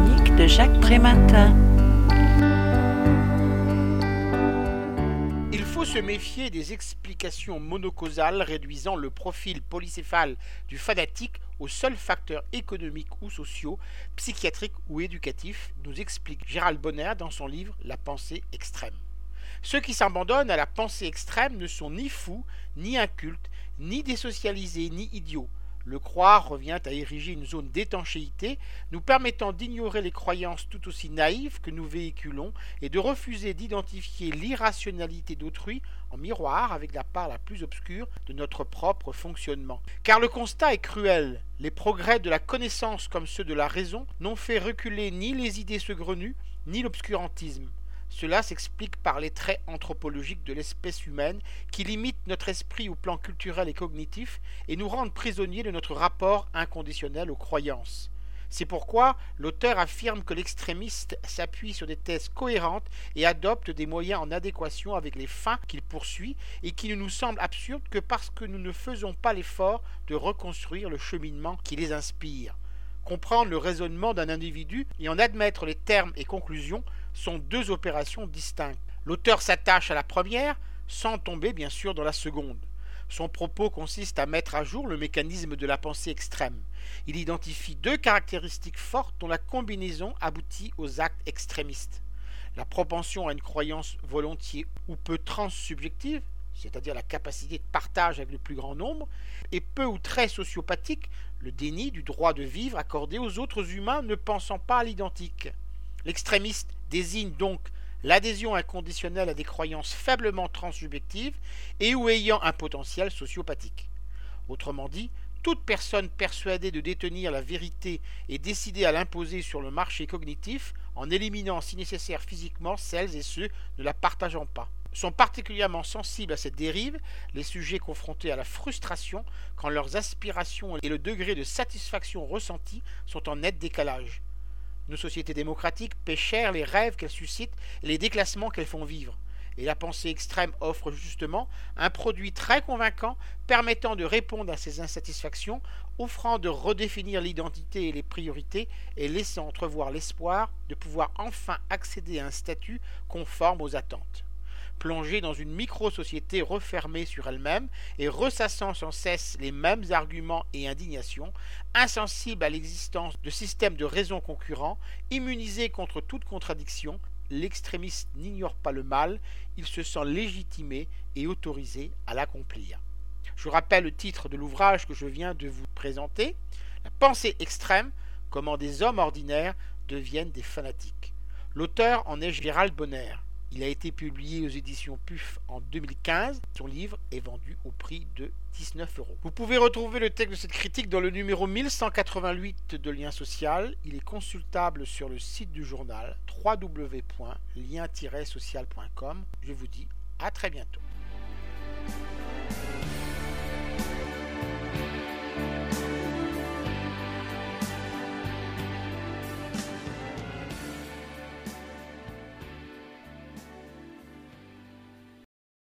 de Jacques Prématin. Il faut se méfier des explications monocausales réduisant le profil polycéphale du fanatique aux seuls facteurs économiques ou sociaux, psychiatriques ou éducatifs, nous explique Gérald Bonner dans son livre La pensée extrême. Ceux qui s'abandonnent à la pensée extrême ne sont ni fous, ni incultes, ni désocialisés, ni idiots. Le croire revient à ériger une zone d'étanchéité nous permettant d'ignorer les croyances tout aussi naïves que nous véhiculons et de refuser d'identifier l'irrationalité d'autrui en miroir avec la part la plus obscure de notre propre fonctionnement. Car le constat est cruel. Les progrès de la connaissance comme ceux de la raison n'ont fait reculer ni les idées saugrenues, ni l'obscurantisme. Cela s'explique par les traits anthropologiques de l'espèce humaine qui limitent notre esprit au plan culturel et cognitif et nous rendent prisonniers de notre rapport inconditionnel aux croyances. C'est pourquoi l'auteur affirme que l'extrémiste s'appuie sur des thèses cohérentes et adopte des moyens en adéquation avec les fins qu'il poursuit et qui ne nous semblent absurdes que parce que nous ne faisons pas l'effort de reconstruire le cheminement qui les inspire. Comprendre le raisonnement d'un individu et en admettre les termes et conclusions sont deux opérations distinctes. L'auteur s'attache à la première sans tomber bien sûr dans la seconde. Son propos consiste à mettre à jour le mécanisme de la pensée extrême. Il identifie deux caractéristiques fortes dont la combinaison aboutit aux actes extrémistes. La propension à une croyance volontiers ou peu transsubjective, c'est-à-dire la capacité de partage avec le plus grand nombre, et peu ou très sociopathique, le déni du droit de vivre accordé aux autres humains ne pensant pas à l'identique. L'extrémiste désigne donc l'adhésion inconditionnelle à des croyances faiblement transsubjectives et ou ayant un potentiel sociopathique. Autrement dit, toute personne persuadée de détenir la vérité est décidée à l'imposer sur le marché cognitif en éliminant si nécessaire physiquement celles et ceux ne la partageant pas. Sont particulièrement sensibles à cette dérive les sujets confrontés à la frustration quand leurs aspirations et le degré de satisfaction ressenti sont en net décalage. Nos sociétés démocratiques cher les rêves qu'elles suscitent et les déclassements qu'elles font vivre. Et la pensée extrême offre justement un produit très convaincant permettant de répondre à ces insatisfactions, offrant de redéfinir l'identité et les priorités et laissant entrevoir l'espoir de pouvoir enfin accéder à un statut conforme aux attentes. Plongée dans une micro-société refermée sur elle-même et ressassant sans cesse les mêmes arguments et indignations, insensible à l'existence de systèmes de raison concurrents, immunisée contre toute contradiction, l'extrémiste n'ignore pas le mal, il se sent légitimé et autorisé à l'accomplir. Je rappelle le titre de l'ouvrage que je viens de vous présenter, La pensée extrême, comment des hommes ordinaires deviennent des fanatiques. L'auteur en est Gérald Bonner. Il a été publié aux éditions PUF en 2015. Son livre est vendu au prix de 19 euros. Vous pouvez retrouver le texte de cette critique dans le numéro 1188 de Lien Social. Il est consultable sur le site du journal www.lien-social.com. Je vous dis à très bientôt.